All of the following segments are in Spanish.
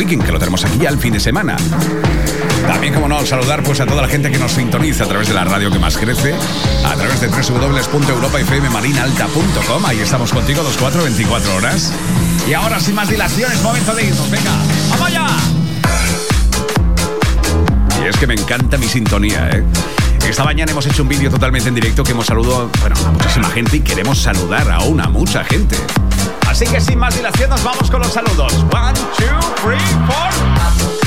weekend, que lo tenemos aquí ya el fin de semana. También, como no, saludar pues a toda la gente que nos sintoniza a través de la radio que más crece, a través de www.europafmmarinalta.com. Ahí estamos contigo, 24, 24 horas. Y ahora, sin más dilaciones, momento de irnos. Venga, ¡vamos allá! Y es que me encanta mi sintonía, ¿eh? Esta mañana hemos hecho un vídeo totalmente en directo que hemos saludado bueno, a muchísima gente y queremos saludar a una mucha gente. Así que sin más dilación nos vamos con los saludos. One, two, three, four.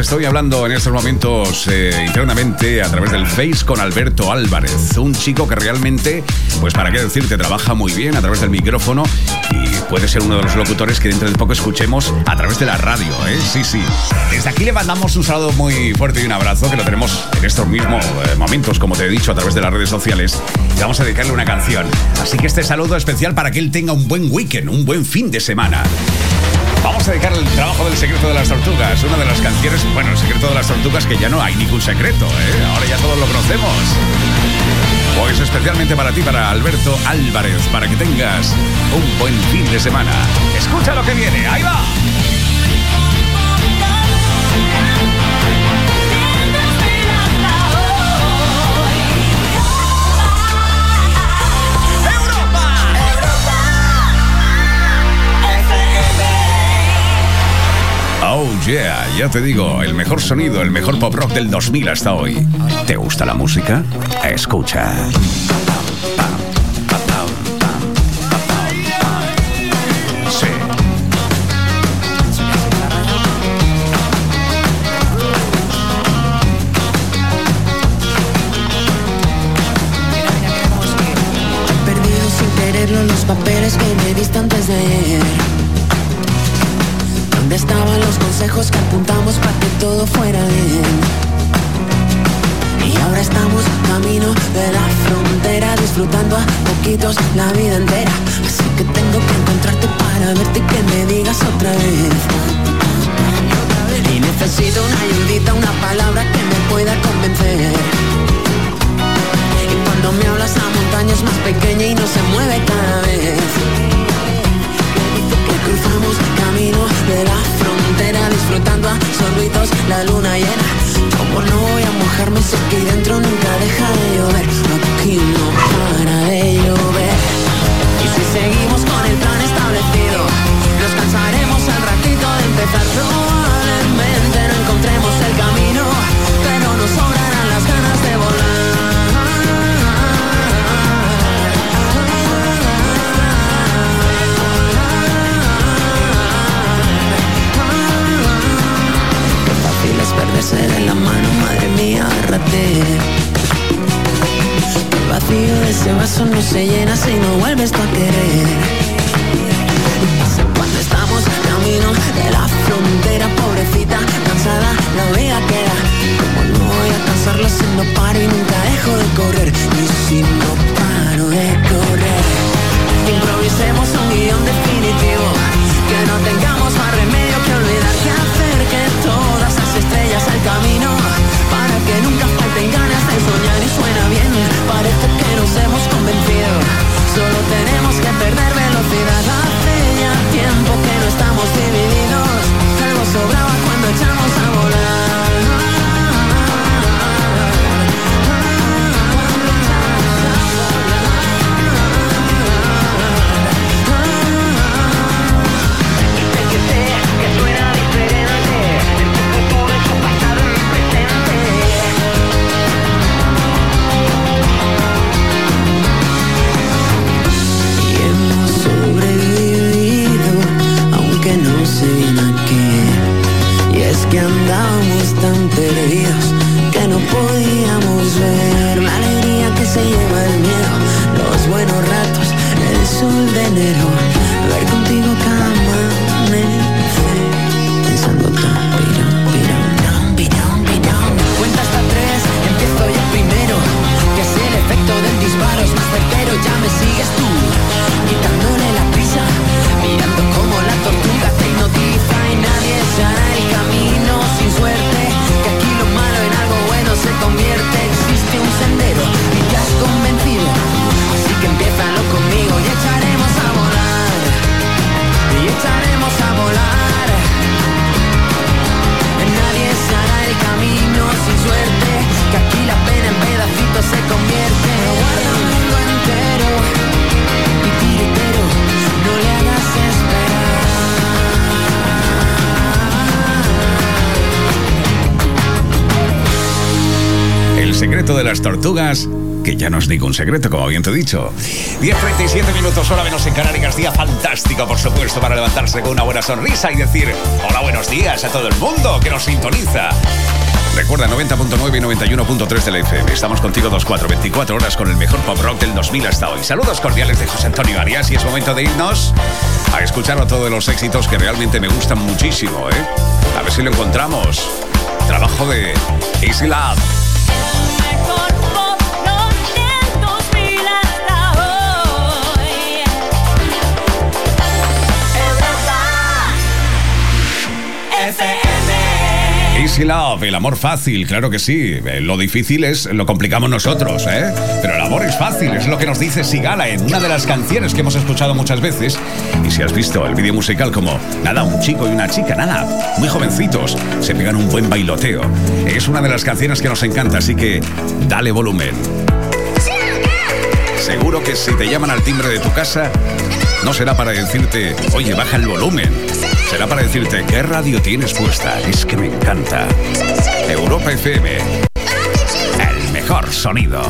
Estoy hablando en estos momentos eh, internamente a través del Face con Alberto Álvarez, un chico que realmente, pues para qué decirte, trabaja muy bien a través del micrófono y puede ser uno de los locutores que dentro de poco escuchemos a través de la radio, ¿eh? Sí, sí. Desde aquí le mandamos un saludo muy fuerte y un abrazo que lo tenemos en estos mismos eh, momentos, como te he dicho, a través de las redes sociales. Y vamos a dedicarle una canción. Así que este saludo especial para que él tenga un buen weekend, un buen fin de semana. Vamos a dedicar el trabajo del secreto de las tortugas, una de las canciones, bueno, el secreto de las tortugas que ya no hay ningún secreto, ¿eh? ahora ya todos lo conocemos. Pues especialmente para ti, para Alberto Álvarez, para que tengas un buen fin de semana. Escucha lo que viene, ahí va. Yeah, ya te digo, el mejor sonido, el mejor pop rock del 2000 hasta hoy. ¿Te gusta la música? Escucha. Perdido sin quererlo los papeles que me diste antes de ayer. ¿Dónde estaban los consejos que apuntamos para que todo fuera bien? Y ahora estamos camino de la frontera, disfrutando a poquitos la vida entera. Así que tengo que encontrarte para verte y que me digas otra vez. Y necesito una ayudita, una palabra que me pueda convencer. Y cuando me hablas la montaña es más pequeña y no se mueve cada mojarme si aquí dentro nunca deja de llover. Aquí no para de llover. Y si seguimos con el plan establecido, nos cansaremos al ratito de empezar. Probablemente no encontremos el camino, pero nos sobrarán las ganas de es perderse de la mano, agárrate. El vacío de ese vaso no se llena si no vuelves tú a querer. Tenemos que perder velocidad. Hace ya tiempo que no estamos divididos. Algo sobraba cuando echamos podíamos ver. La alegría que se lleva el miedo, los buenos ratos, el sol de enero, las tortugas que ya no es ningún secreto, como bien te he dicho. 10.37 minutos, hora menos en Canarias. Día fantástico, por supuesto, para levantarse con una buena sonrisa y decir hola, buenos días a todo el mundo que nos sintoniza. Recuerda 90.9 y 91.3 de la FM. Estamos contigo 24, 24 horas con el mejor pop rock del 2000 hasta hoy. Saludos cordiales de José Antonio Arias y es momento de irnos a escuchar a todos los éxitos que realmente me gustan muchísimo, ¿eh? A ver si lo encontramos. Trabajo de Easy Love. Love, el amor fácil, claro que sí. Eh, lo difícil es, lo complicamos nosotros, ¿eh? Pero el amor es fácil, es lo que nos dice Sigala en una de las canciones que hemos escuchado muchas veces. Y si has visto el vídeo musical como, nada, un chico y una chica, nada, muy jovencitos, se pegan un buen bailoteo. Es una de las canciones que nos encanta, así que dale volumen. Seguro que si te llaman al timbre de tu casa, no será para decirte, oye, baja el volumen será para decirte qué radio tienes puesta. Es que me encanta. Europa FM. El mejor sonido.